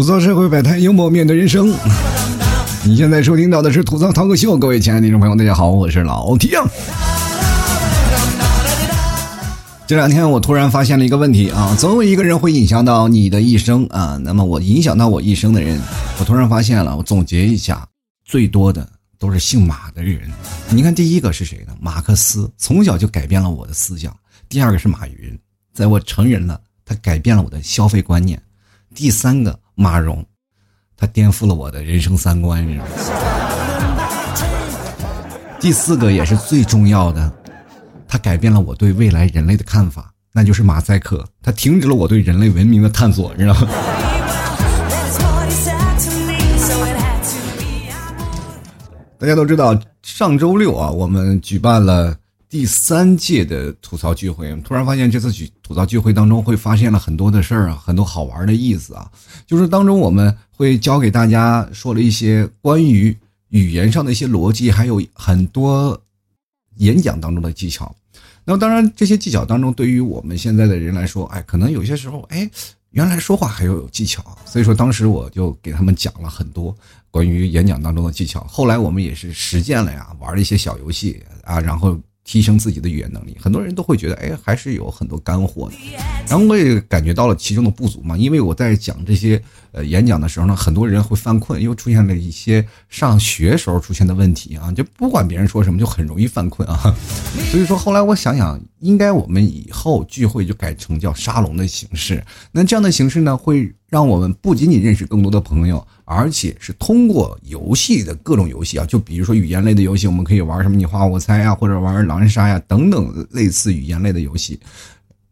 吐槽社会百态，幽默面对人生。你现在收听到的是吐槽涛哥秀，各位亲爱的听众朋友，大家好，我是老 T。这两天我突然发现了一个问题啊，总有一个人会影响到你的一生啊。那么我影响到我一生的人，我突然发现了，我总结一下，最多的都是姓马的人。你看，第一个是谁呢？马克思，从小就改变了我的思想。第二个是马云，在我成人了，他改变了我的消费观念。第三个。马蓉，他颠覆了我的人生三观。你知道吗第四个也是最重要的，他改变了我对未来人类的看法，那就是马赛克，他停止了我对人类文明的探索，你知道吗？大家都知道，上周六啊，我们举办了。第三届的吐槽聚会，突然发现这次举吐槽聚会当中会发现了很多的事儿啊，很多好玩的意思啊。就是当中我们会教给大家说了一些关于语言上的一些逻辑，还有很多演讲当中的技巧。那么当然这些技巧当中，对于我们现在的人来说，哎，可能有些时候，哎，原来说话还要有技巧。所以说当时我就给他们讲了很多关于演讲当中的技巧。后来我们也是实践了呀，玩了一些小游戏啊，然后。提升自己的语言能力，很多人都会觉得，哎，还是有很多干货的。然后我也感觉到了其中的不足嘛，因为我在讲这些呃演讲的时候呢，很多人会犯困，又出现了一些上学时候出现的问题啊，就不管别人说什么，就很容易犯困啊。所以说后来我想想，应该我们以后聚会就改成叫沙龙的形式。那这样的形式呢，会让我们不仅仅认识更多的朋友。而且是通过游戏的各种游戏啊，就比如说语言类的游戏，我们可以玩什么你画我猜呀，或者玩狼人杀呀等等类似语言类的游戏，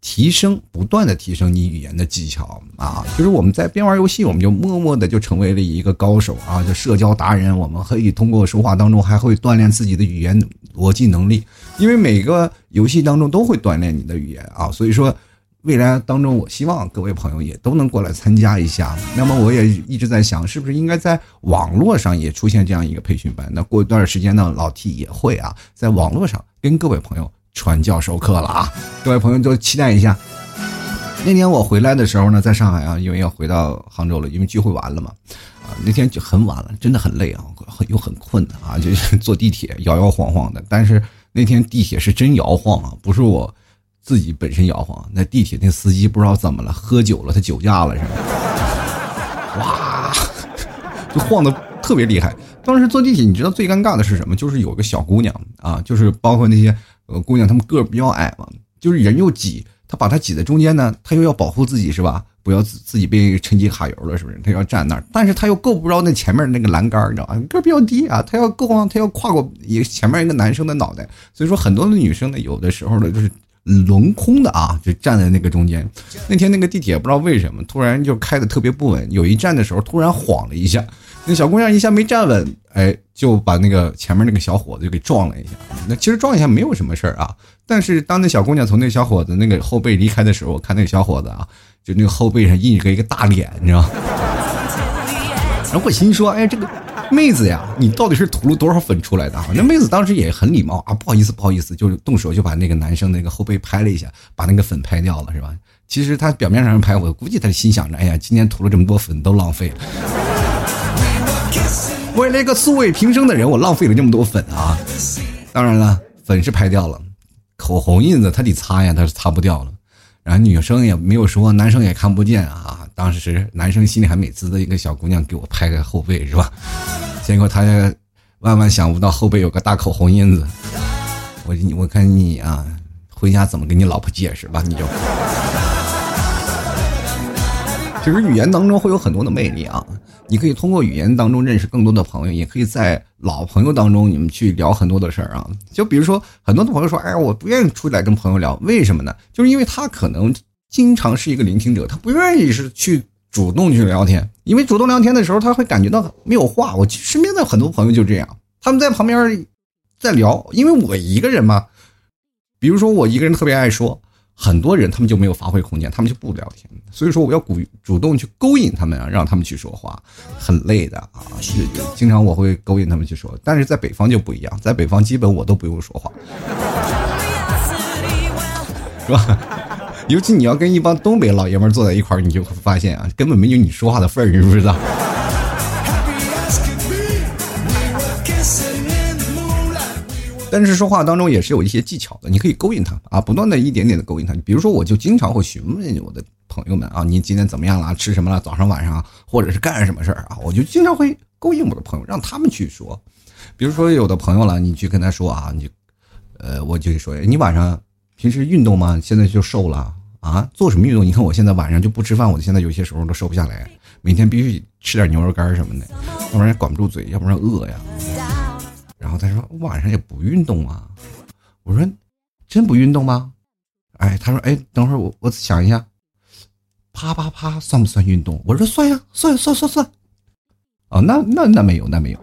提升不断的提升你语言的技巧啊。就是我们在边玩游戏，我们就默默的就成为了一个高手啊，就社交达人。我们可以通过说话当中还会锻炼自己的语言逻辑能力，因为每个游戏当中都会锻炼你的语言啊，所以说。未来当中，我希望各位朋友也都能过来参加一下。那么，我也一直在想，是不是应该在网络上也出现这样一个培训班？那过一段时间呢，老 T 也会啊，在网络上跟各位朋友传教授课了啊！各位朋友都期待一下。那天我回来的时候呢，在上海啊，因为要回到杭州了，因为聚会完了嘛，啊，那天就很晚了，真的很累啊，很又很困啊，就坐地铁摇摇晃晃的。但是那天地铁是真摇晃啊，不是我。自己本身摇晃，那地铁那司机不知道怎么了，喝酒了，他酒驾了是吧？哇，就晃的特别厉害。当时坐地铁，你知道最尴尬的是什么？就是有个小姑娘啊，就是包括那些呃姑娘，她们个儿比较矮嘛，就是人又挤，她把她挤在中间呢，她又要保护自己是吧？不要自自己被趁机揩油了是不是？她要站那儿，但是她又够不着那前面那个栏杆，你知道吧？个儿比较低啊，她要够啊，她要跨过一前面一个男生的脑袋，所以说很多的女生呢，有的时候呢就是。轮空的啊，就站在那个中间。那天那个地铁不知道为什么突然就开的特别不稳，有一站的时候突然晃了一下，那小姑娘一下没站稳，哎，就把那个前面那个小伙子就给撞了一下。那其实撞一下没有什么事儿啊，但是当那小姑娘从那小伙子那个后背离开的时候，我看那个小伙子啊，就那个后背上印着一个大脸，你知道吗。然后我心说，哎，这个。妹子呀，你到底是涂了多少粉出来的啊？那妹子当时也很礼貌啊，不好意思，不好意思，就动手就把那个男生那个后背拍了一下，把那个粉拍掉了，是吧？其实他表面上拍，我估计他心想着，哎呀，今天涂了这么多粉都浪费了。为了一个素未平生的人，我浪费了这么多粉啊！当然了，粉是拍掉了，口红印子他得擦呀，他是擦不掉了。然后女生也没有说，男生也看不见啊。当时男生心里还美滋的一个小姑娘给我拍个后背是吧？结果他万万想不到后背有个大口红印子。我我看你啊，回家怎么跟你老婆解释吧？你就。其实语言当中会有很多的魅力啊，你可以通过语言当中认识更多的朋友，也可以在老朋友当中你们去聊很多的事儿啊。就比如说，很多的朋友说：“哎，我不愿意出来跟朋友聊，为什么呢？就是因为他可能经常是一个聆听者，他不愿意是去主动去聊天，因为主动聊天的时候他会感觉到没有话。我身边的很多朋友就这样，他们在旁边在聊，因为我一个人嘛。比如说我一个人特别爱说。”很多人他们就没有发挥空间，他们就不聊天。所以说我要鼓主动去勾引他们啊，让他们去说话，很累的啊。是经常我会勾引他们去说，但是在北方就不一样，在北方基本我都不用说话，是吧？尤其你要跟一帮东北老爷们坐在一块儿，你就会发现啊，根本没有你说话的份儿，你知不知道？但是说话当中也是有一些技巧的，你可以勾引他啊，不断的一点点的勾引他。比如说，我就经常会询问我的朋友们啊，你今天怎么样了？吃什么了？早上晚上，或者是干什么事儿啊？我就经常会勾引我的朋友，让他们去说。比如说，有的朋友了，你去跟他说啊，你，呃，我就说，你晚上平时运动吗？现在就瘦了啊？做什么运动？你看我现在晚上就不吃饭，我现在有些时候都瘦不下来，每天必须吃点牛肉干什么的，要不然管不住嘴，要不然饿呀。然后他说晚上也不运动啊，我说真不运动吗？哎，他说哎，等会儿我我想一下，啪啪啪算不算运动？我说算呀，算算算算。哦，那那那没有，那没有。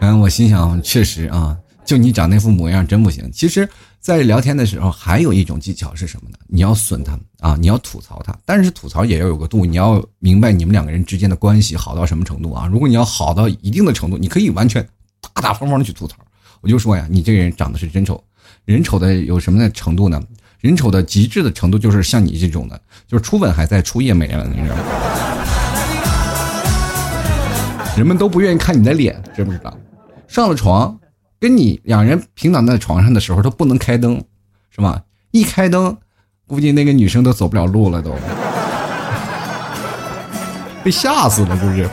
然 后，我心想确实啊，就你长那副模样真不行。其实。在聊天的时候，还有一种技巧是什么呢？你要损他啊，你要吐槽他，但是吐槽也要有个度。你要明白你们两个人之间的关系好到什么程度啊？如果你要好到一定的程度，你可以完全大大方方的去吐槽。我就说呀，你这个人长得是真丑，人丑的有什么的程度呢？人丑的极致的程度就是像你这种的，就是初吻还在，初夜没了，你知道吗？人们都不愿意看你的脸，知不知道？上了床。跟你两人平躺在床上的时候，都不能开灯，是吧？一开灯，估计那个女生都走不了路了，都 被吓死了，是不是？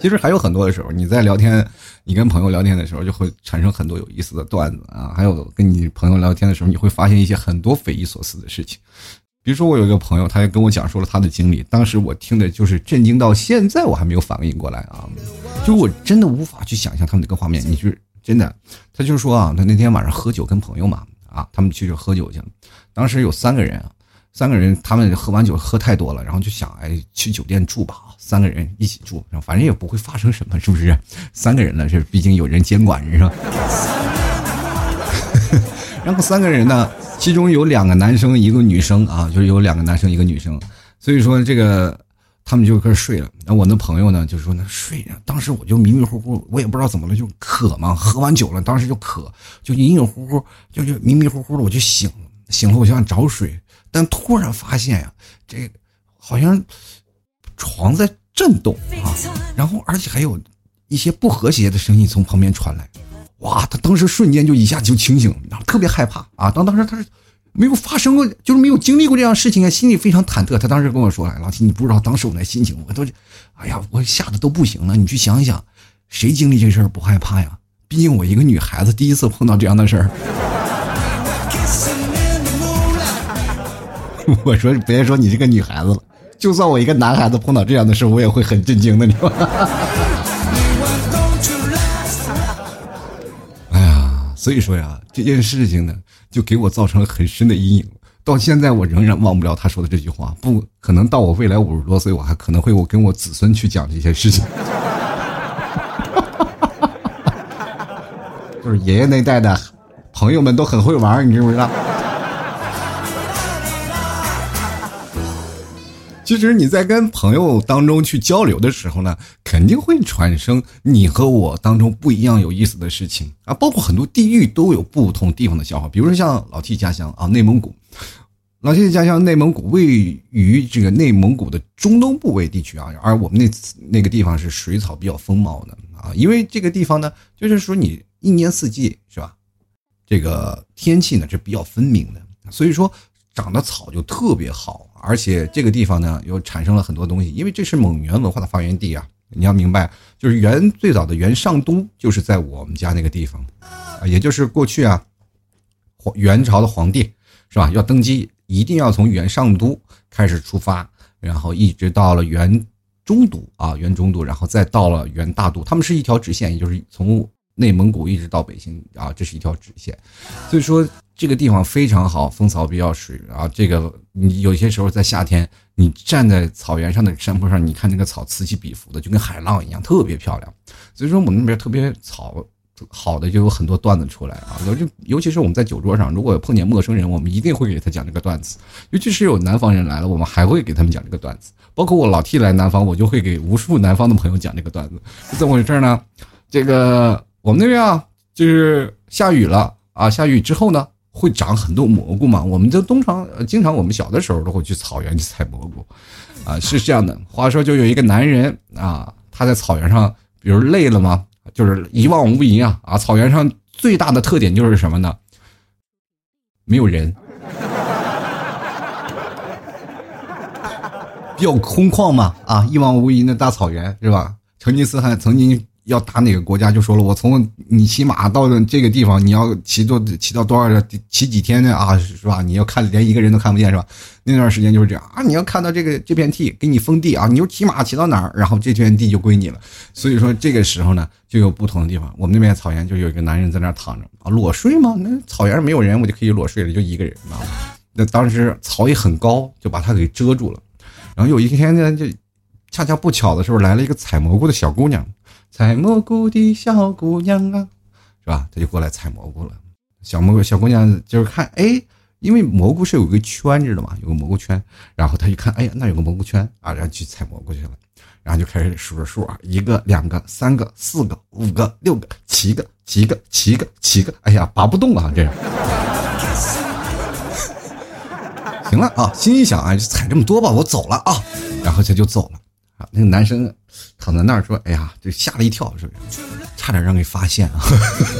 其实还有很多的时候，你在聊天，你跟朋友聊天的时候，就会产生很多有意思的段子啊。还有跟你朋友聊天的时候，你会发现一些很多匪夷所思的事情。比如说，我有一个朋友，他也跟我讲述了他的经历，当时我听的就是震惊到现在，我还没有反应过来啊！就我真的无法去想象他们那个画面，你是。真的，他就说啊，他那天晚上喝酒跟朋友嘛，啊，他们去就喝酒去了。当时有三个人啊，三个人他们喝完酒喝太多了，然后就想哎去酒店住吧，三个人一起住，反正也不会发生什么，是不是？三个人了，这毕竟有人监管，是吧？然后三个人呢，其中有两个男生一个女生啊，就是有两个男生一个女生，所以说这个。他们就开始睡了，然后我那朋友呢，就说那睡着。当时我就迷迷糊糊，我也不知道怎么了，就渴嘛，喝完酒了，当时就渴，就隐隐乎乎，就就迷迷糊糊的，我就醒了，醒了，我就想找水，但突然发现呀，这好像床在震动啊，然后而且还有一些不和谐的声音从旁边传来，哇，他当时瞬间就一下就清醒，然后特别害怕啊，当当时他是。没有发生过，就是没有经历过这样事情啊，心里非常忐忑。他当时跟我说：“哎老七，你不知道当时我那心情，我都，哎呀，我吓得都不行了。你去想想，谁经历这事儿不害怕呀？毕竟我一个女孩子第一次碰到这样的事儿。”我说：“别说你这个女孩子了，就算我一个男孩子碰到这样的事儿，我也会很震惊的，你知道吗？”哎呀，所以说呀，这件事情呢。就给我造成了很深的阴影，到现在我仍然忘不了他说的这句话。不可能到我未来五十多岁，我还可能会我跟我子孙去讲这些事情。就是爷爷那代的朋友们都很会玩，你知不知道？其实你在跟朋友当中去交流的时候呢，肯定会产生你和我当中不一样有意思的事情啊，包括很多地域都有不同地方的笑话。比如说像老 T 家乡啊，内蒙古，老 T 家乡内蒙古位于这个内蒙古的中东部位地区啊，而我们那那个地方是水草比较丰茂的啊，因为这个地方呢，就是说你一年四季是吧，这个天气呢是比较分明的，所以说。长的草就特别好，而且这个地方呢又产生了很多东西，因为这是蒙元文化的发源地啊。你要明白，就是元最早的元上都就是在我们家那个地方，啊，也就是过去啊，皇元朝的皇帝是吧？要登基一定要从元上都开始出发，然后一直到了元中都啊，元中都，然后再到了元大都，他们是一条直线，也就是从内蒙古一直到北京啊，这是一条直线，所以说。这个地方非常好，风草比较水啊。这个你有些时候在夏天，你站在草原上的山坡上，你看那个草此起彼伏的，就跟海浪一样，特别漂亮。所以说我们那边特别草好的就有很多段子出来啊。就尤其是我们在酒桌上，如果碰见陌生人，我们一定会给他讲这个段子。尤其是有南方人来了，我们还会给他们讲这个段子。包括我老 T 来南方，我就会给无数南方的朋友讲这个段子。是怎么回事呢？这个我们那边啊，就是下雨了。啊，下雨之后呢，会长很多蘑菇嘛。我们就通常经常我们小的时候都会去草原去采蘑菇，啊，是这样的。话说就有一个男人啊，他在草原上，比如累了嘛，就是一望无垠啊啊，草原上最大的特点就是什么呢？没有人。比较空旷嘛，啊，一望无垠的大草原是吧？成吉思汗曾经要打哪个国家，就说了，我从你骑马到这个地方，你要骑多骑到多少骑几天呢？啊，是吧？你要看连一个人都看不见是吧？那段时间就是这样啊，你要看到这个这片地给你封地啊，你就骑马骑到哪儿，然后这片地就归你了。所以说这个时候呢，就有不同的地方。我们那边草原就有一个男人在那躺着啊，裸睡吗？那草原上没有人，我就可以裸睡了，就一个人啊。那当时草也很高，就把他给遮住了。然后有一天呢，就恰恰不巧的时候来了一个采蘑菇的小姑娘，采蘑菇的小姑娘啊，是吧？她就过来采蘑菇了。小蘑菇小姑娘就是看，哎，因为蘑菇是有个圈知道吗，有个蘑菇圈。然后她一看，哎呀，那有个蘑菇圈啊，然后去采蘑菇去了。然后就开始数着数啊，一个、两个、三个、四个、五个、六个、七个、七个、七个、七个，哎呀，拔不动啊，这样。行了啊，心一想啊，就采这么多吧，我走了啊，然后他就走了啊。那个男生躺在那儿说：“哎呀，就吓了一跳，是不是？差点让给发现啊，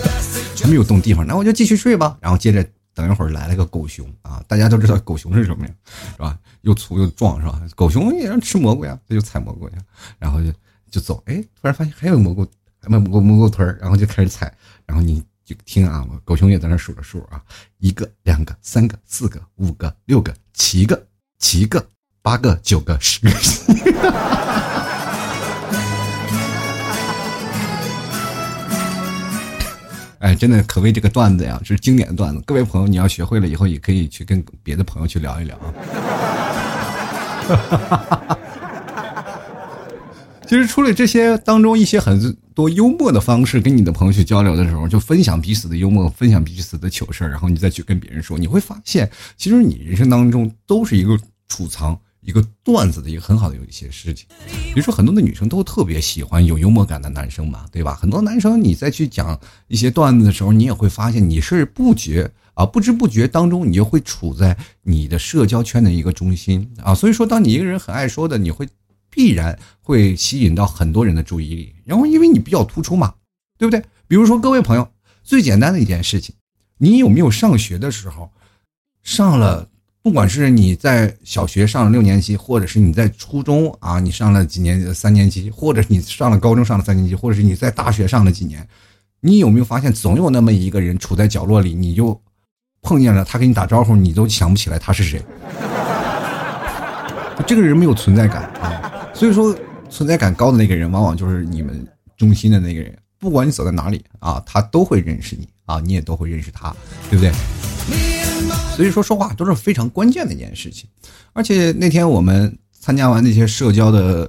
还没有动地方，那我就继续睡吧。”然后接着等一会儿来了个狗熊啊，大家都知道狗熊是什么呀，是吧？又粗又壮，是吧？狗熊也让吃蘑菇呀，他就采蘑菇呀，然后就就走。哎，突然发现还有蘑菇，蘑菇蘑菇屯然后就开始采，然后你。就听啊，狗熊也在那数着数啊，一个、两个、三个、四个、五个、六个、七个、七个、八个、九个、十个。哎，真的可谓这个段子呀，是经典的段子。各位朋友，你要学会了以后，也可以去跟别的朋友去聊一聊啊。其实除了这些当中一些很多幽默的方式，跟你的朋友去交流的时候，就分享彼此的幽默，分享彼此的糗事然后你再去跟别人说，你会发现，其实你人生当中都是一个储藏一个段子的一个很好的有一些事情。比如说很多的女生都特别喜欢有幽默感的男生嘛，对吧？很多男生你再去讲一些段子的时候，你也会发现你是不觉啊，不知不觉当中你就会处在你的社交圈的一个中心啊。所以说，当你一个人很爱说的，你会。必然会吸引到很多人的注意力，然后因为你比较突出嘛，对不对？比如说各位朋友，最简单的一件事情，你有没有上学的时候，上了，不管是你在小学上了六年级，或者是你在初中啊，你上了几年三年级，或者你上了高中上了三年级，或者是你在大学上了几年，你有没有发现总有那么一个人处在角落里，你就碰见了他给你打招呼，你都想不起来他是谁，这个人没有存在感啊。所以说，存在感高的那个人，往往就是你们中心的那个人。不管你走在哪里啊，他都会认识你啊，你也都会认识他，对不对？所以说，说话都是非常关键的一件事情。而且那天我们参加完那些社交的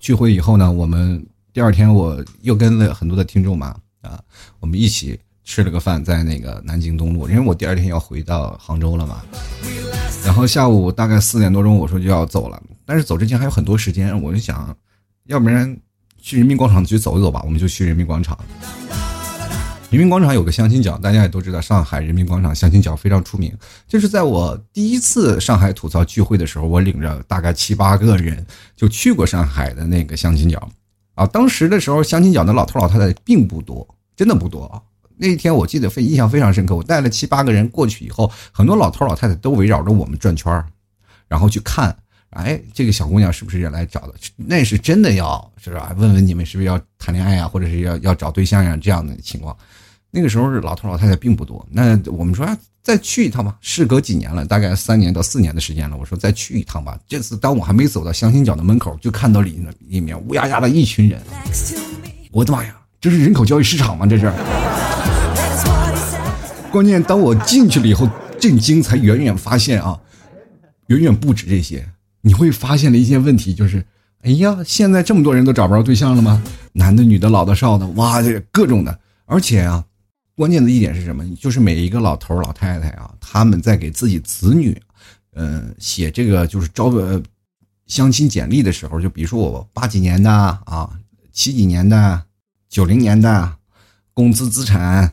聚会以后呢，我们第二天我又跟了很多的听众嘛啊，我们一起吃了个饭，在那个南京东路，因为我第二天要回到杭州了嘛。然后下午大概四点多钟，我说就要走了。但是走之前还有很多时间，我就想，要不然去人民广场去走一走吧。我们就去人民广场。人民广场有个相亲角，大家也都知道，上海人民广场相亲角非常出名。就是在我第一次上海吐槽聚会的时候，我领着大概七八个人就去过上海的那个相亲角。啊，当时的时候相亲角的老头老太太并不多，真的不多啊。那天我记得非印象非常深刻，我带了七八个人过去以后，很多老头老太太都围绕着我们转圈然后去看。哎，这个小姑娘是不是人来找的？那是真的要是吧？问问你们是不是要谈恋爱呀，或者是要要找对象呀？这样的情况，那个时候老头老太太并不多。那我们说再去一趟吧，事隔几年了，大概三年到四年的时间了。我说再去一趟吧。这次当我还没走到相亲角的门口，就看到里面里面乌压压的一群人。我的妈呀，这是人口交易市场吗？这是。关键当我进去了以后，震惊才远远发现啊，远远不止这些。你会发现了一些问题，就是，哎呀，现在这么多人都找不着对象了吗？男的、女的、老的、少的，哇，这各种的。而且啊，关键的一点是什么？就是每一个老头老太太啊，他们在给自己子女，嗯，写这个就是招呃相亲简历的时候，就比如说我八几年的啊，七几年的，九零年的，工资资产，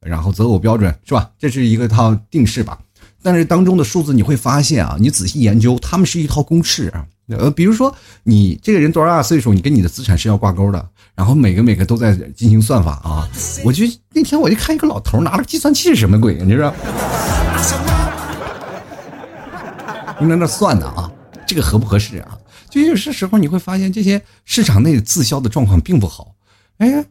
然后择偶标准是吧？这是一个套定式吧。但是当中的数字你会发现啊，你仔细研究，他们是一套公式啊。呃，比如说你这个人多大岁数，你跟你的资产是要挂钩的。然后每个每个都在进行算法啊。我就那天我就看一个老头拿了计算器是什么鬼，你知道？你在那算呢啊，这个合不合适啊？就有些时候你会发现这些市场内自销的状况并不好，哎，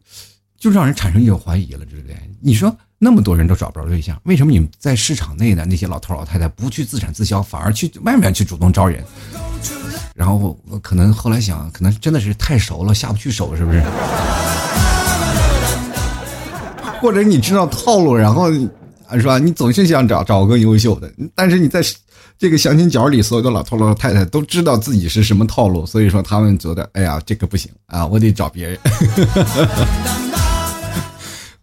就让人产生一种怀疑了，对不对？你说。那么多人都找不着对象，为什么你们在市场内的那些老头老太太不去自产自销，反而去外面去主动招人？然后我可能后来想，可能真的是太熟了，下不去手，是不是？或者你知道套路，然后是吧？你总是想找找个优秀的，但是你在这个相亲角里，所有的老头老太太都知道自己是什么套路，所以说他们觉得，哎呀，这个不行啊，我得找别人。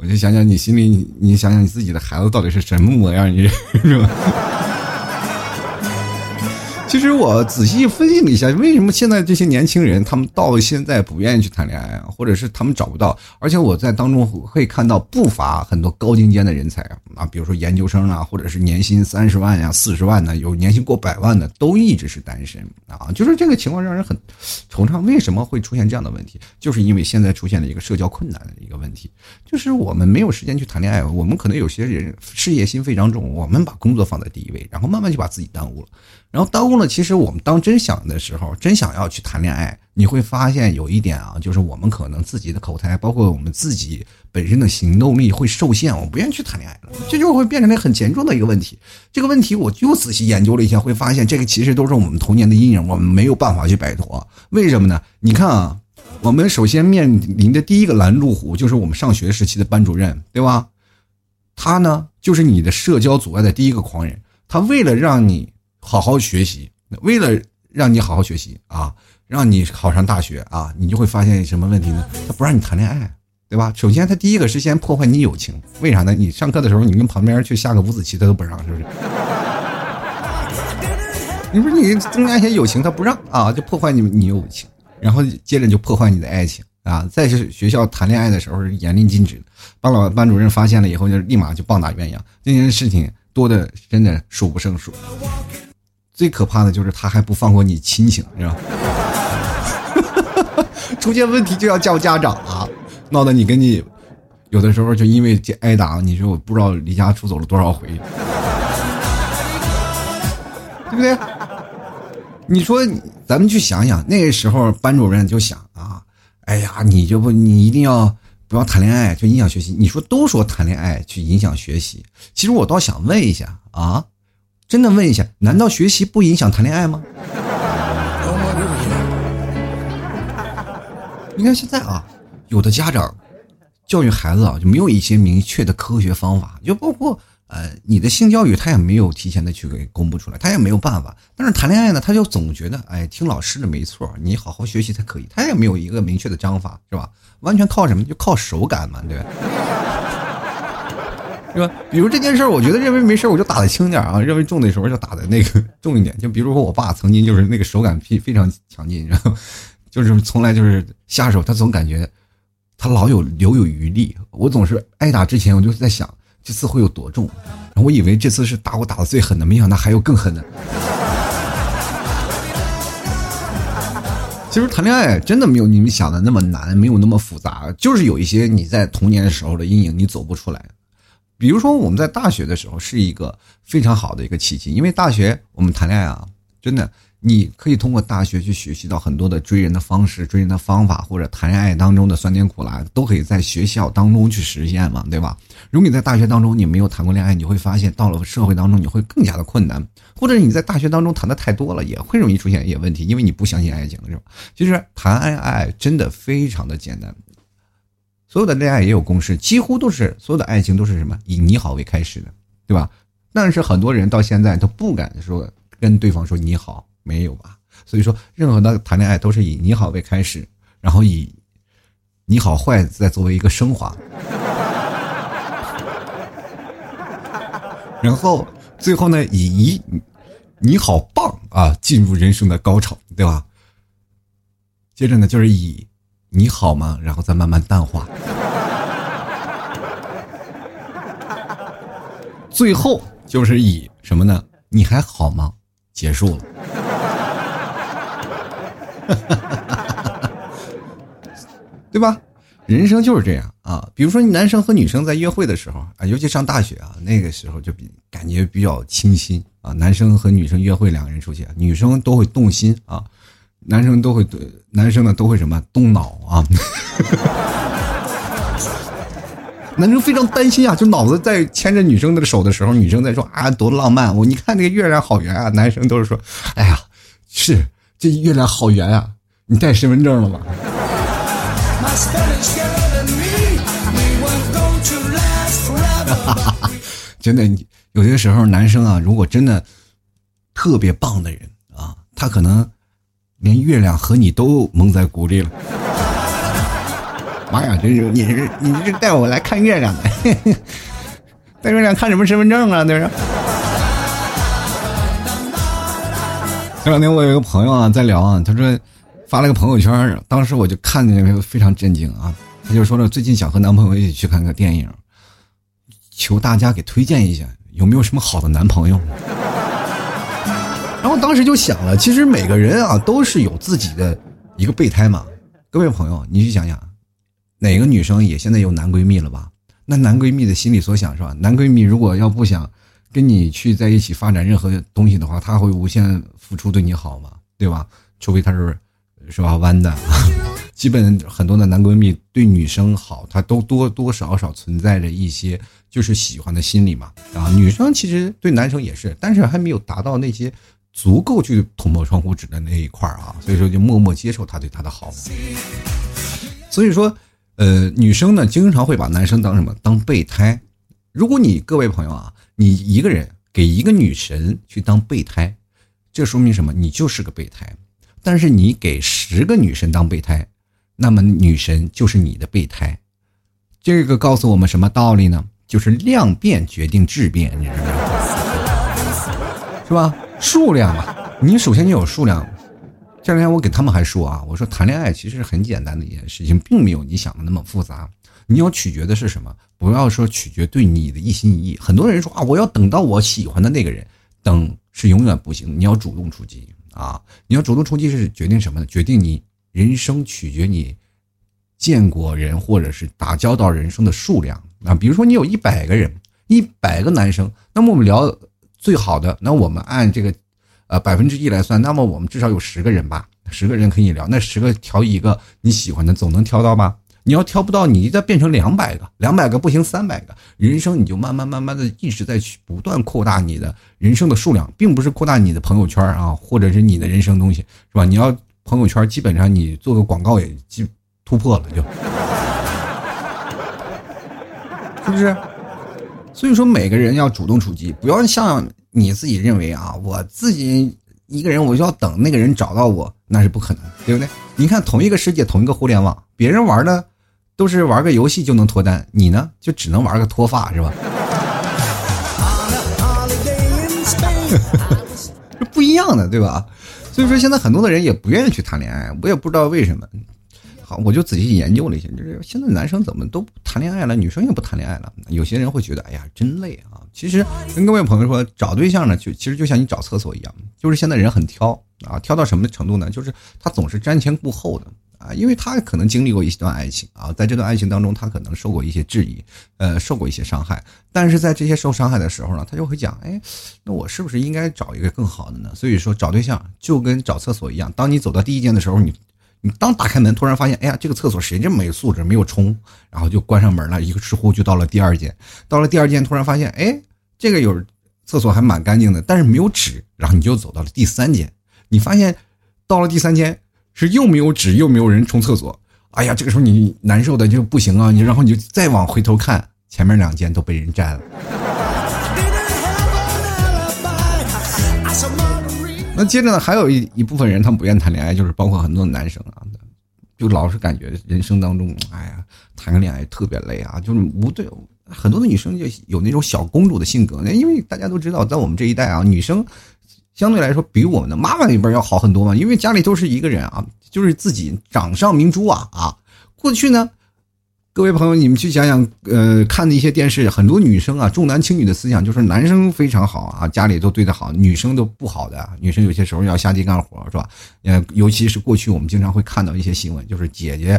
我就想想你心里，你想想你自己的孩子到底是什么模样，你 是吧？其实我仔细分析了一下，为什么现在这些年轻人他们到现在不愿意去谈恋爱啊，或者是他们找不到？而且我在当中会看到不乏很多高精尖的人才啊，比如说研究生啊，或者是年薪三十万呀、四十万的，有年薪过百万的，都一直是单身啊。就是这个情况让人很惆怅。为什么会出现这样的问题？就是因为现在出现了一个社交困难的一个问题，就是我们没有时间去谈恋爱。我们可能有些人事业心非常重，我们把工作放在第一位，然后慢慢就把自己耽误了。然后耽误了，其实我们当真想的时候，真想要去谈恋爱，你会发现有一点啊，就是我们可能自己的口才，包括我们自己本身的行动力会受限，我不愿意去谈恋爱了，这就会变成了很严重的一个问题。这个问题我就仔细研究了一下，会发现这个其实都是我们童年的阴影，我们没有办法去摆脱。为什么呢？你看啊，我们首先面临的第一个拦路虎就是我们上学时期的班主任，对吧？他呢，就是你的社交阻碍的第一个狂人，他为了让你。好好学习，为了让你好好学习啊，让你考上大学啊，你就会发现什么问题呢？他不让你谈恋爱，对吧？首先，他第一个是先破坏你友情，为啥呢？你上课的时候，你跟旁边去下个五子棋，他都不让，是不是？你说你增加一些友情，他不让啊，就破坏你你友情，然后接着就破坏你的爱情啊。再是学校谈恋爱的时候是严令禁止的，班老班主任发现了以后，就立马就棒打鸳鸯，这件事情多的真的数不胜数。最可怕的就是他还不放过你亲情，是吧？出现问题就要叫家长啊，闹得你跟你有的时候就因为挨打，你说我不知道离家出走了多少回，对不对？你说咱们去想想，那个时候班主任就想啊，哎呀，你就不你一定要不要谈恋爱，就影响学习。你说都说谈恋爱去影响学习，其实我倒想问一下啊。真的问一下，难道学习不影响谈恋爱吗？你看现在啊，有的家长教育孩子啊，就没有一些明确的科学方法，就包括呃，你的性教育他也没有提前的去给公布出来，他也没有办法。但是谈恋爱呢，他就总觉得哎，听老师的没错，你好好学习才可以，他也没有一个明确的章法，是吧？完全靠什么？就靠手感嘛，对吧？是吧？比如这件事儿，我觉得认为没事儿，我就打的轻点啊；认为重的时候就打的那个重一点。就比如说，我爸曾经就是那个手感非非常强劲，然后 就是从来就是下手，他总感觉他老有留有余力。我总是挨打之前，我就在想这次会有多重。然后我以为这次是打我打的最狠的，没想到还有更狠的。其实谈恋爱真的没有你们想的那么难，没有那么复杂，就是有一些你在童年时候的阴影，你走不出来。比如说，我们在大学的时候是一个非常好的一个契机，因为大学我们谈恋爱啊，真的，你可以通过大学去学习到很多的追人的方式、追人的方法，或者谈恋爱当中的酸甜苦辣，都可以在学校当中去实现嘛，对吧？如果你在大学当中你没有谈过恋爱，你会发现到了社会当中你会更加的困难，或者你在大学当中谈的太多了，也会容易出现一些问题，因为你不相信爱情，是吧？其实谈恋爱真的非常的简单。所有的恋爱也有公式，几乎都是所有的爱情都是什么以你好为开始的，对吧？但是很多人到现在都不敢说跟对方说你好，没有吧？所以说，任何的谈恋爱都是以你好为开始，然后以你好坏再作为一个升华，然后最后呢，以你你好棒啊进入人生的高潮，对吧？接着呢，就是以。你好吗？然后再慢慢淡化。最后就是以什么呢？你还好吗？结束了。对吧？人生就是这样啊。比如说，男生和女生在约会的时候啊，尤其上大学啊，那个时候就比感觉比较清新啊。男生和女生约会，两个人出去，女生都会动心啊，男生都会对男生呢都会什么动脑啊。男生非常担心啊，就脑子在牵着女生的手的时候，女生在说啊多浪漫，我你看那个月亮好圆啊。男生都是说，哎呀，是这月亮好圆啊，你带身份证了吗？真的，有些时候男生啊，如果真的特别棒的人啊，他可能连月亮和你都蒙在鼓里了。妈呀，这是你是你是带我来看月亮的？带月亮看什么身份证啊？那是。前两天我有一个朋友啊，在聊啊，他说发了个朋友圈，当时我就看见非常震惊啊。他就说了，最近想和男朋友一起去看个电影，求大家给推荐一下，有没有什么好的男朋友？然后当时就想了，其实每个人啊都是有自己的一个备胎嘛。各位朋友，你去想想，哪个女生也现在有男闺蜜了吧？那男闺蜜的心里所想是吧？男闺蜜如果要不想跟你去在一起发展任何东西的话，他会无限付出对你好吗？对吧？除非他是是吧弯的。基本很多的男闺蜜对女生好，他都多多少少存在着一些就是喜欢的心理嘛。啊，女生其实对男生也是，但是还没有达到那些足够去捅破窗户纸的那一块啊，所以说就默默接受他对他的好。所以说，呃，女生呢经常会把男生当什么？当备胎。如果你各位朋友啊，你一个人给一个女神去当备胎，这说明什么？你就是个备胎。但是你给十个女神当备胎。那么女神就是你的备胎，这个告诉我们什么道理呢？就是量变决定质变，你知道吗？是吧？数量啊，你首先就有数量。这两天我给他们还说啊，我说谈恋爱其实很简单的一件事情，并没有你想的那么复杂。你要取决的是什么？不要说取决对你的一心一意。很多人说啊，我要等到我喜欢的那个人，等是永远不行。你要主动出击啊！你要主动出击是决定什么呢？决定你。人生取决你见过人或者是打交道人生的数量啊，比如说你有一百个人，一百个男生，那么我们聊最好的，那我们按这个呃百分之一来算，那么我们至少有十个人吧，十个人可以聊，那十个挑一个你喜欢的，总能挑到吧？你要挑不到，你再变成两百个，两百个不行，三百个，人生你就慢慢慢慢的一直在去不断扩大你的人生的数量，并不是扩大你的朋友圈啊，或者是你的人生东西，是吧？你要。朋友圈基本上你做个广告也基突破了，就，是不是？所以说每个人要主动出击，不要像你自己认为啊，我自己一个人我就要等那个人找到我，那是不可能，对不对？你看同一个世界，同一个互联网，别人玩的都是玩个游戏就能脱单，你呢就只能玩个脱发，是吧？是不一样的，对吧？所以说，现在很多的人也不愿意去谈恋爱，我也不知道为什么。我就仔细研究了一下，就是现在男生怎么都谈恋爱了，女生也不谈恋爱了。有些人会觉得，哎呀，真累啊。其实跟各位朋友说，找对象呢，就其实就像你找厕所一样，就是现在人很挑啊，挑到什么程度呢？就是他总是瞻前顾后的。啊，因为他可能经历过一段爱情啊，在这段爱情当中，他可能受过一些质疑，呃，受过一些伤害。但是在这些受伤害的时候呢，他就会讲，哎，那我是不是应该找一个更好的呢？所以说，找对象就跟找厕所一样，当你走到第一间的时候，你你当打开门，突然发现，哎呀，这个厕所谁这么没素质，没有冲，然后就关上门了，一个直呼就到了第二间。到了第二间，突然发现，哎，这个有厕所还蛮干净的，但是没有纸，然后你就走到了第三间。你发现到了第三间。是又没有纸又没有人冲厕所，哎呀，这个时候你难受的就不行啊！你然后你就再往回头看，前面两间都被人占了。接着呢，还有一一部分人他们不愿意谈恋爱，就是包括很多男生啊，就老是感觉人生当中，哎呀，谈个恋爱特别累啊，就是无对很多的女生就有那种小公主的性格，因为大家都知道，在我们这一代啊，女生。相对来说，比我们的妈妈那边要好很多嘛，因为家里都是一个人啊，就是自己掌上明珠啊啊。过去呢，各位朋友，你们去想想，呃，看的一些电视，很多女生啊，重男轻女的思想，就是男生非常好啊，家里都对她好，女生都不好的。女生有些时候要下地干活，是吧？呃，尤其是过去我们经常会看到一些新闻，就是姐姐，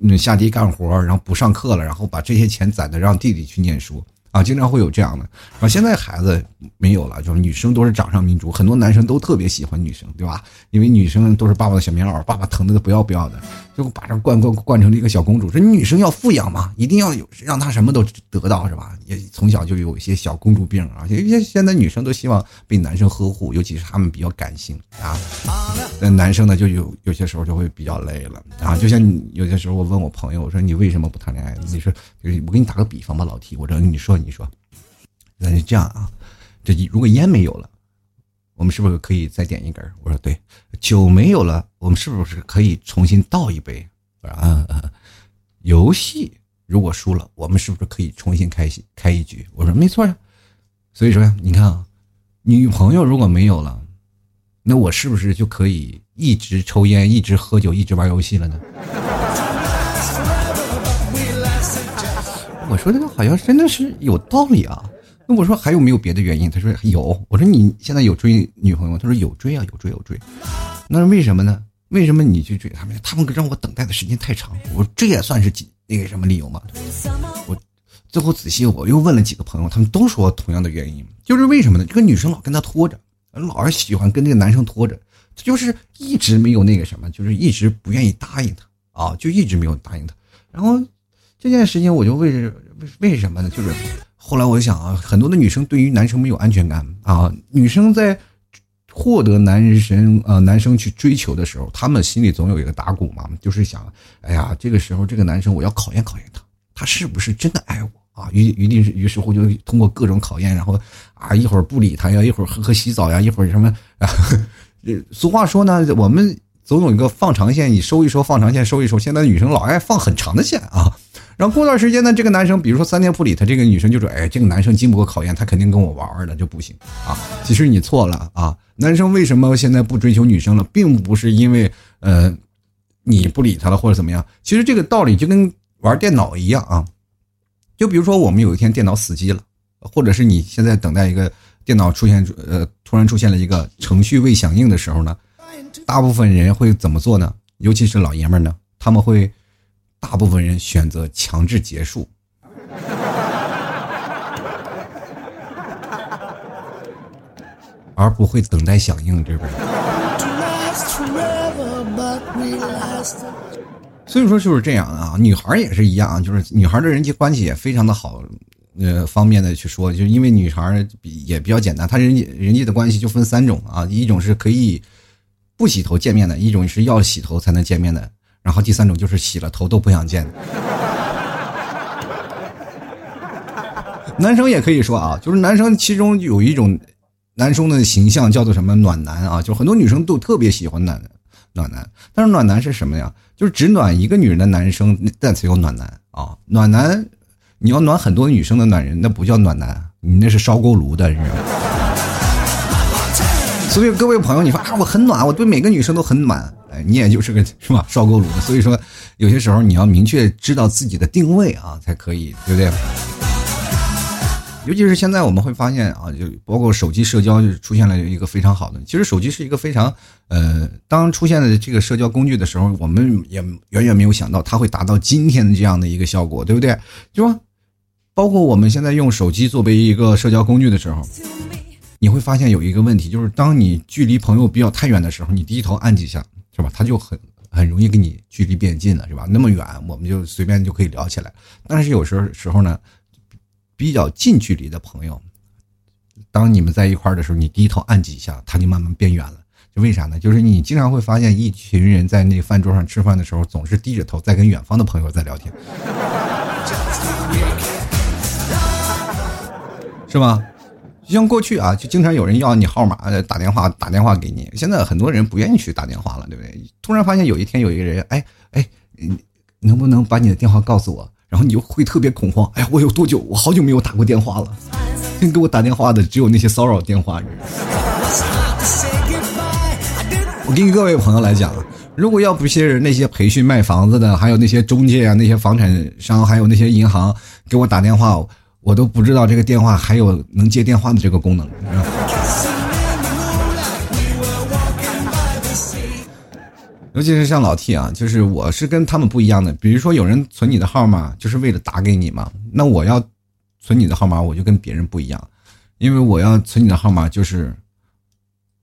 嗯，下地干活，然后不上课了，然后把这些钱攒着让弟弟去念书。啊，经常会有这样的啊。现在孩子没有了，就是女生都是掌上明珠，很多男生都特别喜欢女生，对吧？因为女生都是爸爸的小棉袄，爸爸疼的不要不要的，就把这惯惯惯成了一个小公主。这女生要富养嘛，一定要有让她什么都得到，是吧？也从小就有一些小公主病啊。因为现在女生都希望被男生呵护，尤其是他们比较感性啊。那男生呢，就有有些时候就会比较累了啊。就像有些时候我问我朋友，我说你为什么不谈恋爱？你说我给你打个比方吧，老提，我说你说。你说，那就这样啊。这如果烟没有了，我们是不是可以再点一根？我说对。酒没有了，我们是不是可以重新倒一杯？我说啊啊。游戏如果输了，我们是不是可以重新开开一局？我说没错呀。所以说呀，你看啊，女朋友如果没有了，那我是不是就可以一直抽烟、一直喝酒、一直玩游戏了呢？我说这个好像真的是有道理啊。那我说还有没有别的原因？他说有。我说你现在有追女朋友吗？他说有追啊，有追有追。那是为什么呢？为什么你去追他们？他们让我等待的时间太长。我说这也算是那个什么理由吗？我最后仔细我又问了几个朋友，他们都说同样的原因，就是为什么呢？这个女生老跟他拖着，老是喜欢跟这个男生拖着，他就是一直没有那个什么，就是一直不愿意答应他啊，就一直没有答应他，然后。这件事情我就为为为什么呢？就是后来我就想啊，很多的女生对于男生没有安全感啊。女生在获得男生呃男生去追求的时候，他们心里总有一个打鼓嘛，就是想，哎呀，这个时候这个男生我要考验考验他，他是不是真的爱我啊？于一定是于是乎就通过各种考验，然后啊一会儿不理他呀，一会儿喝喝洗澡呀，一会儿什么啊？俗话说呢，我们总有一个放长线，你收一收，放长线收一收。现在女生老爱放很长的线啊。然后过段时间呢，这个男生，比如说三天不理他，这个女生就说：“哎，这个男生经不过考验，他肯定跟我玩玩的就不行啊。”其实你错了啊！男生为什么现在不追求女生了，并不是因为呃你不理他了或者怎么样。其实这个道理就跟玩电脑一样啊。就比如说我们有一天电脑死机了，或者是你现在等待一个电脑出现呃突然出现了一个程序未响应的时候呢，大部分人会怎么做呢？尤其是老爷们呢，他们会。大部分人选择强制结束，而不会等待响应这边。所以说就是这样啊，女孩也是一样，就是女孩的人际关系也非常的好，呃，方便的去说，就是因为女孩比也比较简单，她人际人际的关系就分三种啊，一种是可以不洗头见面的，一种是要洗头才能见面的。然后第三种就是洗了头都不想见的。男生也可以说啊，就是男生其中有一种男生的形象叫做什么暖男啊，就很多女生都特别喜欢暖暖男。但是暖男是什么呀？就是只暖一个女人的男生，那才叫暖男啊。暖男，你要暖很多女生的暖人，那不叫暖男，你那是烧锅炉的，你知道吗？所以各位朋友，你说啊，我很暖，我对每个女生都很暖。你也就是个是吧，烧锅炉的，所以说有些时候你要明确知道自己的定位啊，才可以，对不对？尤其是现在我们会发现啊，就包括手机社交就出现了一个非常好的。其实手机是一个非常呃，当出现了这个社交工具的时候，我们也远远没有想到它会达到今天的这样的一个效果，对不对？就说包括我们现在用手机作为一个社交工具的时候，你会发现有一个问题，就是当你距离朋友比较太远的时候，你低头按几下。是吧？他就很很容易跟你距离变近了，是吧？那么远，我们就随便就可以聊起来。但是有时候时候呢，比较近距离的朋友，当你们在一块儿的时候，你低头按几下，他就慢慢变远了。就为啥呢？就是你经常会发现，一群人在那饭桌上吃饭的时候，总是低着头在跟远方的朋友在聊天，是吧？就像过去啊，就经常有人要你号码，打电话打电话给你。现在很多人不愿意去打电话了，对不对？突然发现有一天有一个人，哎哎，能不能把你的电话告诉我？然后你就会特别恐慌。哎，我有多久？我好久没有打过电话了。给我打电话的只有那些骚扰电话。我给你各位朋友来讲，如果要不是那些培训卖房子的，还有那些中介啊，那些房产商，还有那些银行给我打电话，我都不知道这个电话还有能接电话的这个功能。尤其是像老 T 啊，就是我是跟他们不一样的。比如说有人存你的号码，就是为了打给你嘛。那我要存你的号码，我就跟别人不一样，因为我要存你的号码，就是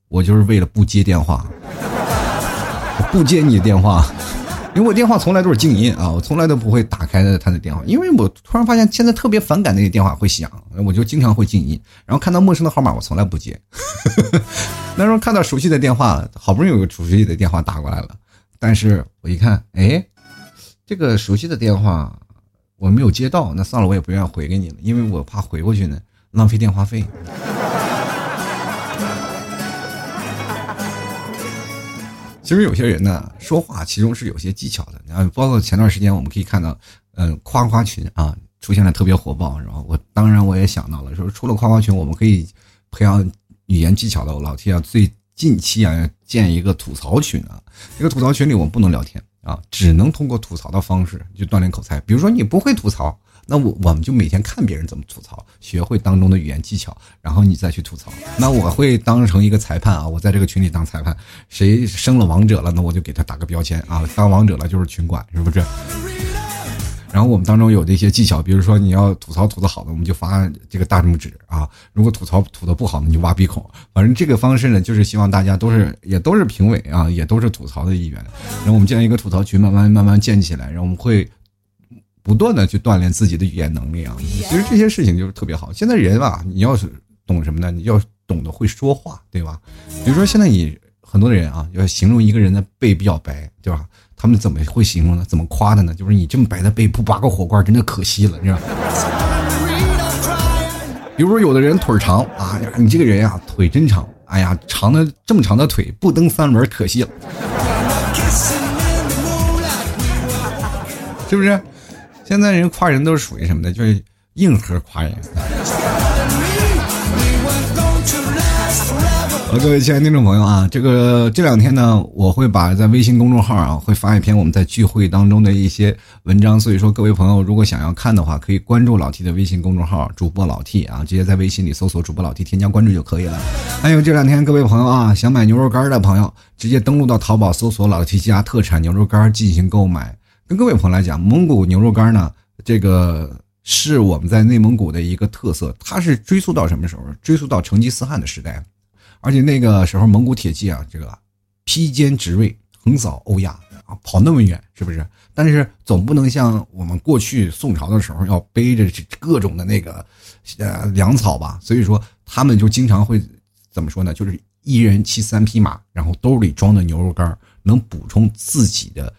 我就是为了不接电话，不接你的电话，因为我电话从来都是静音啊，我从来都不会打开他的电话，因为我突然发现现在特别反感那个电话会响，我就经常会静音。然后看到陌生的号码，我从来不接。那时候看到熟悉的电话，好不容易有个熟悉的电话打过来了。但是我一看，哎，这个熟悉的电话我没有接到，那算了，我也不愿意回给你了，因为我怕回过去呢浪费电话费。其实有些人呢说话其中是有些技巧的，啊，包括前段时间我们可以看到，嗯，夸夸群啊出现了特别火爆，然后我当然我也想到了，说除了夸夸群，我们可以培养语言技巧的，老提啊最。近期啊，建一个吐槽群啊，这个吐槽群里我们不能聊天啊，只能通过吐槽的方式去锻炼口才。比如说你不会吐槽，那我我们就每天看别人怎么吐槽，学会当中的语言技巧，然后你再去吐槽。那我会当成一个裁判啊，我在这个群里当裁判，谁升了王者了，那我就给他打个标签啊，当王者了就是群管，是不是？然后我们当中有这些技巧，比如说你要吐槽吐的好的，我们就发这个大拇指啊；如果吐槽吐的不好，你就挖鼻孔。反正这个方式呢，就是希望大家都是也都是评委啊，也都是吐槽的一员。然后我们建一个吐槽群，慢慢慢慢建起来，然后我们会不断的去锻炼自己的语言能力啊。其实这些事情就是特别好。现在人啊，你要是懂什么呢？你要懂得会说话，对吧？比如说现在你很多的人啊，要形容一个人的背比较白，对吧？他们怎么会形容呢？怎么夸的呢？就是你这么白的背不拔个火罐，真的可惜了，你知道？比如说有的人腿长啊，你这个人呀腿真长，哎呀长的这么长的腿不蹬三轮可惜了，是不是？现在人夸人都是属于什么的？就是硬核夸人。好各位亲爱的听众朋友啊，这个这两天呢，我会把在微信公众号啊会发一篇我们在聚会当中的一些文章，所以说各位朋友如果想要看的话，可以关注老 T 的微信公众号主播老 T 啊，直接在微信里搜索主播老 T 添加关注就可以了。还有这两天各位朋友啊，想买牛肉干的朋友，直接登录到淘宝搜索老 T 家特产牛肉干进行购买。跟各位朋友来讲，蒙古牛肉干呢，这个是我们在内蒙古的一个特色，它是追溯到什么时候？追溯到成吉思汗的时代。而且那个时候，蒙古铁骑啊，这个披坚执锐，横扫欧亚啊，跑那么远，是不是？但是总不能像我们过去宋朝的时候，要背着各种的那个呃粮草吧？所以说，他们就经常会怎么说呢？就是一人骑三匹马，然后兜里装的牛肉干，能补充自己的。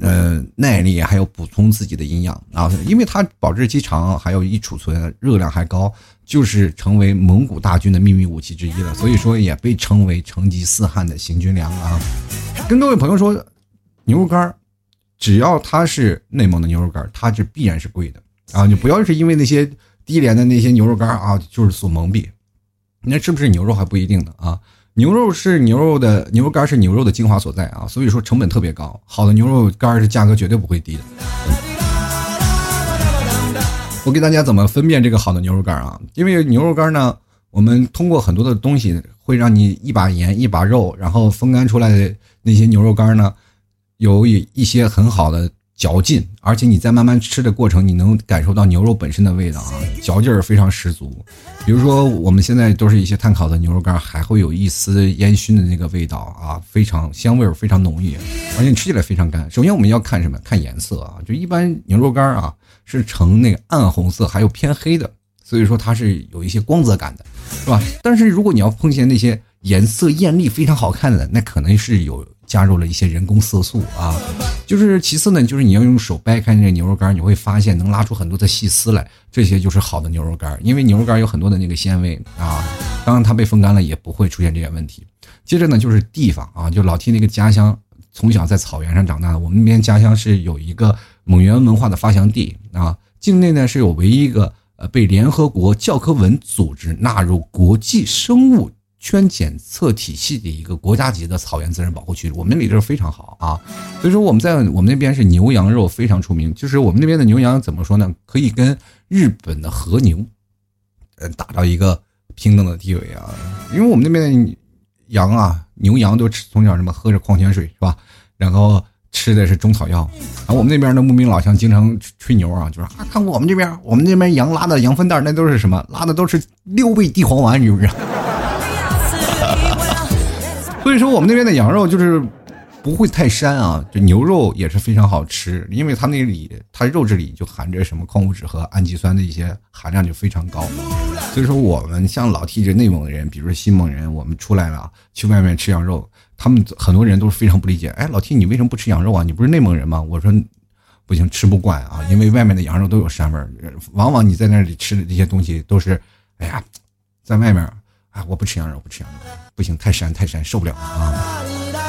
呃，耐力还有补充自己的营养啊，因为它保质期长，还有一储存热量还高，就是成为蒙古大军的秘密武器之一了。所以说也被称为成吉思汗的行军粮啊。跟各位朋友说，牛肉干只要它是内蒙的牛肉干它是必然是贵的啊。你不要是因为那些低廉的那些牛肉干啊，就是所蒙蔽，那是不是牛肉还不一定呢啊。牛肉是牛肉的牛肉干是牛肉的精华所在啊，所以说成本特别高。好的牛肉干是价格绝对不会低的。我给大家怎么分辨这个好的牛肉干啊？因为牛肉干呢，我们通过很多的东西会让你一把盐一把肉，然后风干出来的那些牛肉干呢，有一一些很好的。嚼劲，而且你在慢慢吃的过程，你能感受到牛肉本身的味道啊，嚼劲儿非常十足。比如说，我们现在都是一些炭烤的牛肉干，还会有一丝烟熏的那个味道啊，非常香味儿非常浓郁，而且你吃起来非常干。首先我们要看什么？看颜色啊，就一般牛肉干啊是呈那个暗红色，还有偏黑的，所以说它是有一些光泽感的，是吧？但是如果你要碰见那些颜色艳丽、非常好看的，那可能是有。加入了一些人工色素啊，就是其次呢，就是你要用手掰开那个牛肉干，你会发现能拉出很多的细丝来，这些就是好的牛肉干，因为牛肉干有很多的那个纤维啊，当然它被风干了也不会出现这些问题。接着呢，就是地方啊，就老提那个家乡，从小在草原上长大的，我们那边家乡是有一个蒙元文化的发祥地啊，境内呢是有唯一一个呃被联合国教科文组织纳入国际生物。圈检测体系的一个国家级的草原自然保护区，我们那里就是非常好啊。所以说我们在我们那边是牛羊肉非常出名，就是我们那边的牛羊怎么说呢？可以跟日本的和牛，呃，打到一个平等的地位啊。因为我们那边的羊啊，牛羊都吃从小什么喝着矿泉水是吧？然后。吃的是中草药，然后我们那边的牧民老乡经常吹牛啊，就说啊，看我们这边，我们那边羊拉的羊粪蛋那都是什么？拉的都是六味地黄丸，你知不知道？所以说我们那边的羊肉就是不会太膻啊，就牛肉也是非常好吃，因为它那里它肉质里就含着什么矿物质和氨基酸的一些含量就非常高。所以说我们像老 T 这内蒙的人，比如说西蒙人，我们出来了去外面吃羊肉。他们很多人都是非常不理解，哎，老 T，你为什么不吃羊肉啊？你不是内蒙人吗？我说，不行，吃不惯啊，因为外面的羊肉都有膻味儿，往往你在那里吃的这些东西都是，哎呀，在外面，啊，我不吃羊肉，不吃羊肉，不行，太膻，太膻，受不了啊。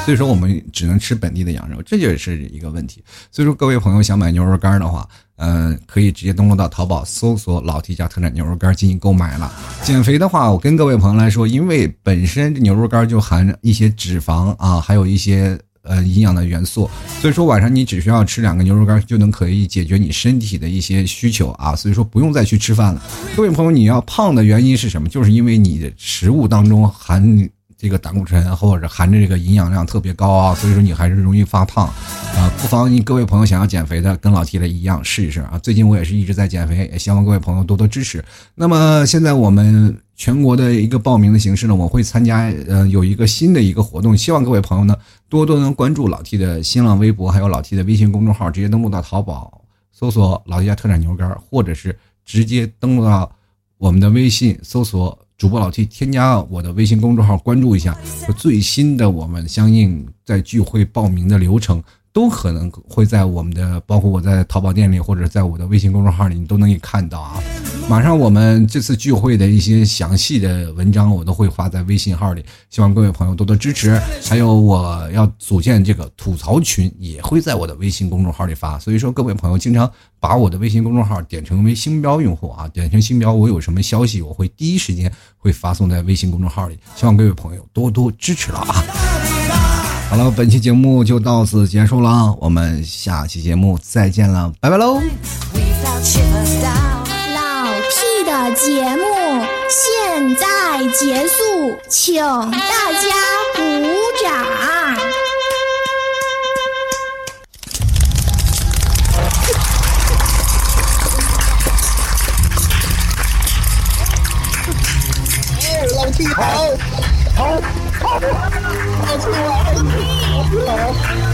所以说，我们只能吃本地的羊肉，这就是一个问题。所以说，各位朋友想买牛肉干的话，嗯，可以直接登录到淘宝搜索“老 T 家特产牛肉干”进行购买了。减肥的话，我跟各位朋友来说，因为本身牛肉干就含一些脂肪啊，还有一些呃营养的元素，所以说晚上你只需要吃两个牛肉干就能可以解决你身体的一些需求啊，所以说不用再去吃饭了。各位朋友，你要胖的原因是什么？就是因为你的食物当中含。这个胆固醇或者含着这个营养量特别高啊，所以说你还是容易发胖，啊，不妨你各位朋友想要减肥的，跟老 T 的一样试一试啊。最近我也是一直在减肥，也希望各位朋友多多支持。那么现在我们全国的一个报名的形式呢，我会参加，呃，有一个新的一个活动，希望各位朋友呢多多能关注老 T 的新浪微博，还有老 T 的微信公众号，直接登录到淘宝搜索“老 T 家特产牛肉干”，或者是直接登录到我们的微信搜索。主播老 T 添加我的微信公众号，关注一下，最新的我们相应在聚会报名的流程。都可能会在我们的，包括我在淘宝店里，或者在我的微信公众号里，你都能看到啊。马上我们这次聚会的一些详细的文章，我都会发在微信号里，希望各位朋友多多支持。还有我要组建这个吐槽群，也会在我的微信公众号里发。所以说，各位朋友经常把我的微信公众号点成为星标用户啊，点成星标，我有什么消息，我会第一时间会发送在微信公众号里，希望各位朋友多多支持了啊。好了，本期节目就到此结束了，我们下期节目再见了，拜拜喽！节目现在结束，请大家鼓掌。老 T 好，好。好，好，好，好，好，好，